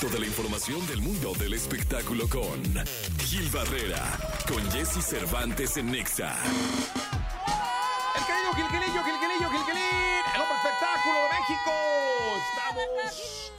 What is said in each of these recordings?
Toda la información del mundo del espectáculo con Gil Barrera, con Jesse Cervantes en Nexa. El querido Gilquilillo, Gilquilillo, Gilquilín, el hombre espectáculo de México. Estamos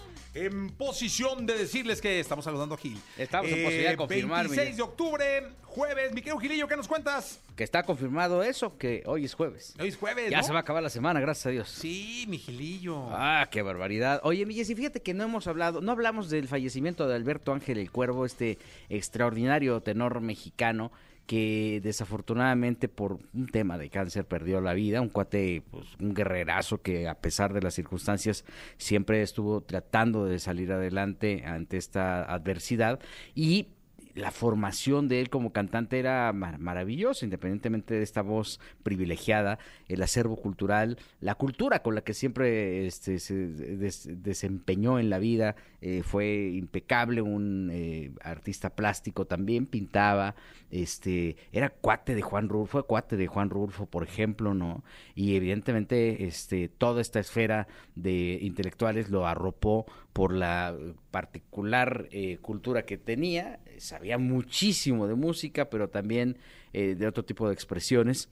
en posición de decirles que estamos saludando a Gil. Eh, Estamos en posibilidad de confirmar, 26 mi- de octubre, jueves. Mi querido Gilillo, ¿qué nos cuentas? Que está confirmado eso, que hoy es jueves. Hoy es jueves, Ya ¿no? se va a acabar la semana, gracias a Dios. Sí, mi Gilillo. Ah, qué barbaridad. Oye, mi Jessy, fíjate que no hemos hablado, no hablamos del fallecimiento de Alberto Ángel el Cuervo, este extraordinario tenor mexicano que desafortunadamente por un tema de cáncer perdió la vida, un cuate, pues, un guerrerazo que a pesar de las circunstancias siempre estuvo tratando de salir adelante ante esta adversidad y la formación de él como cantante era mar- maravillosa, independientemente de esta voz privilegiada, el acervo cultural, la cultura con la que siempre este, se des- desempeñó en la vida, eh, fue impecable, un eh, artista plástico también, pintaba, este, era cuate de Juan Rulfo, cuate de Juan Rulfo, por ejemplo, ¿no? Y evidentemente este, toda esta esfera de intelectuales lo arropó por la particular eh, cultura que tenía, sabía muchísimo de música, pero también eh, de otro tipo de expresiones.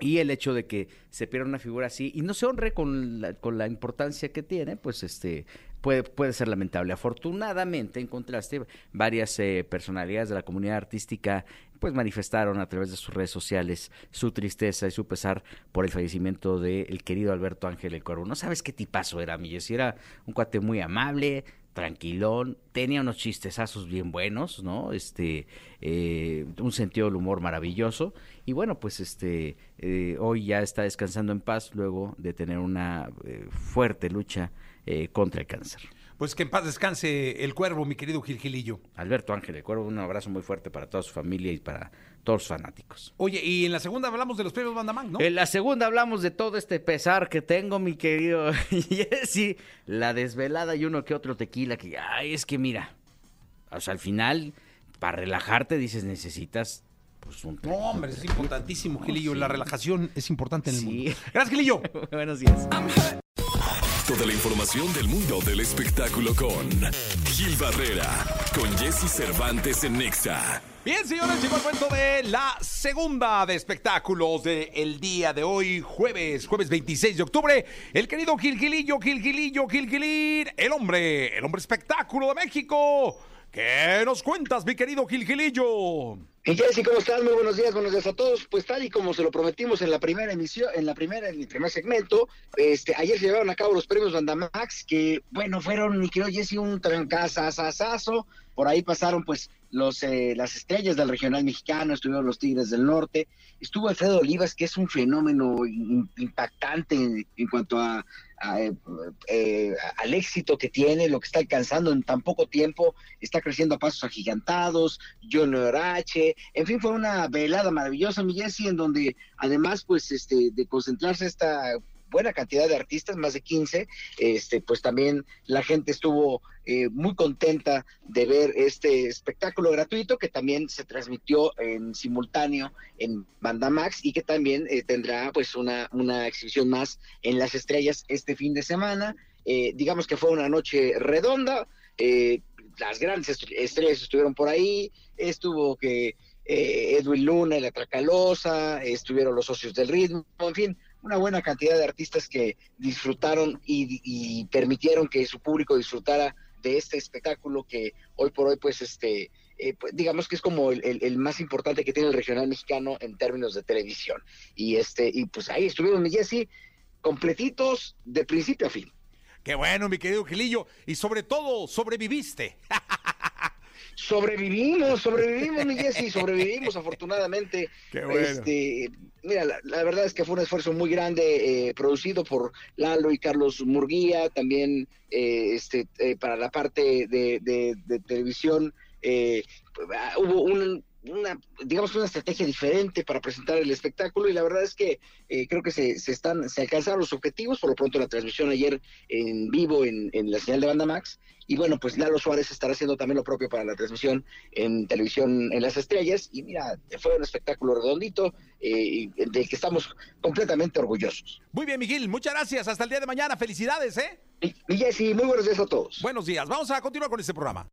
Y el hecho de que se pierda una figura así y no se honre con la, con la importancia que tiene, pues este puede, puede ser lamentable. Afortunadamente, en contraste, varias eh, personalidades de la comunidad artística pues manifestaron a través de sus redes sociales su tristeza y su pesar por el fallecimiento del querido Alberto Ángel El Cuervo. No sabes qué tipazo era, mi Jessy, era un cuate muy amable, tranquilón, tenía unos chistezazos bien buenos, ¿no? Este, eh, un sentido del humor maravilloso. Y bueno, pues este, eh, hoy ya está descansando en paz luego de tener una eh, fuerte lucha eh, contra el cáncer. Pues que en paz descanse el cuervo, mi querido Gilgilillo. Alberto Ángel, el cuervo, un abrazo muy fuerte para toda su familia y para todos los fanáticos. Oye, y en la segunda hablamos de los premios Bandamán, ¿no? En la segunda hablamos de todo este pesar que tengo, mi querido Jesse, la desvelada y uno que otro tequila que, ay, es que mira, o sea, al final, para relajarte dices, necesitas, pues, un No, hombre, es importantísimo, Gilillo. sí. La relajación es importante en el Sí. mundo. Gracias, Gilillo. Buenos días. Toda la información del mundo del espectáculo con Gil Barrera, con Jesse Cervantes en Nexa. Bien, señores, llegó el momento de la segunda de espectáculos del día de hoy, jueves, jueves 26 de octubre. El querido Gilgilillo, Gilgilillo, Gilgilín, el hombre, el hombre espectáculo de México. ¿Qué nos cuentas, mi querido Gilgilillo? Y Jessy, ¿cómo estás? Muy buenos días, buenos días a todos. Pues tal y como se lo prometimos en la primera emisión, en la primera, en el primer segmento, este, ayer se llevaron a cabo los premios Bandamax, que, bueno, fueron, mi querido Jessy, un trancazazazazo. Por ahí pasaron, pues, los, eh, las estrellas del regional mexicano, estuvieron los Tigres del Norte, estuvo Alfredo Olivas, que es un fenómeno impactante en, cuanto a, eh, eh, al éxito que tiene, lo que está alcanzando en tan poco tiempo, está creciendo a pasos agigantados, Junior H, en fin, fue una velada maravillosa, mi Jessy, en donde además, pues, este, de concentrarse esta buena cantidad de artistas, más de 15, este, pues también la gente estuvo eh, muy contenta de ver este espectáculo gratuito que también se transmitió en simultáneo en Banda Max y que también eh, tendrá pues una, una exhibición más en las estrellas este fin de semana. Eh, digamos que fue una noche redonda, eh, las grandes est- estrellas estuvieron por ahí, estuvo que eh, Edwin Luna la Tracalosa, estuvieron los socios del ritmo, en fin, una buena cantidad de artistas que disfrutaron y, y permitieron que su público disfrutara de este espectáculo que hoy por hoy, pues, este, eh, pues, digamos que es como el, más importante que tiene el regional mexicano en términos de televisión. Y este, y pues ahí estuvieron, mi Jessy, completitos de principio a fin. Qué bueno, mi querido Gilillo. Y sobre todo, sobreviviste. Sobrevivimos, sobrevivimos, mi Jessy, sobrevivimos afortunadamente. Qué bueno. Este, mira, la, la verdad es que fue un esfuerzo muy grande eh, producido por Lalo y Carlos Murguía, también eh, este, eh, para la parte de, de- de televisión. eh, hubo un una, digamos, una estrategia diferente para presentar el espectáculo y la verdad es que eh, creo que se, se, están, se alcanzaron los objetivos, por lo pronto la transmisión ayer en vivo en, en la señal de Banda Max y bueno, pues Lalo Suárez estará haciendo también lo propio para la transmisión en televisión en las estrellas y mira, fue un espectáculo redondito eh, del que estamos completamente orgullosos. Muy bien, Miguel, muchas gracias, hasta el día de mañana, felicidades, ¿eh? Y, y Jessy, muy buenos días a todos. Buenos días, vamos a continuar con este programa.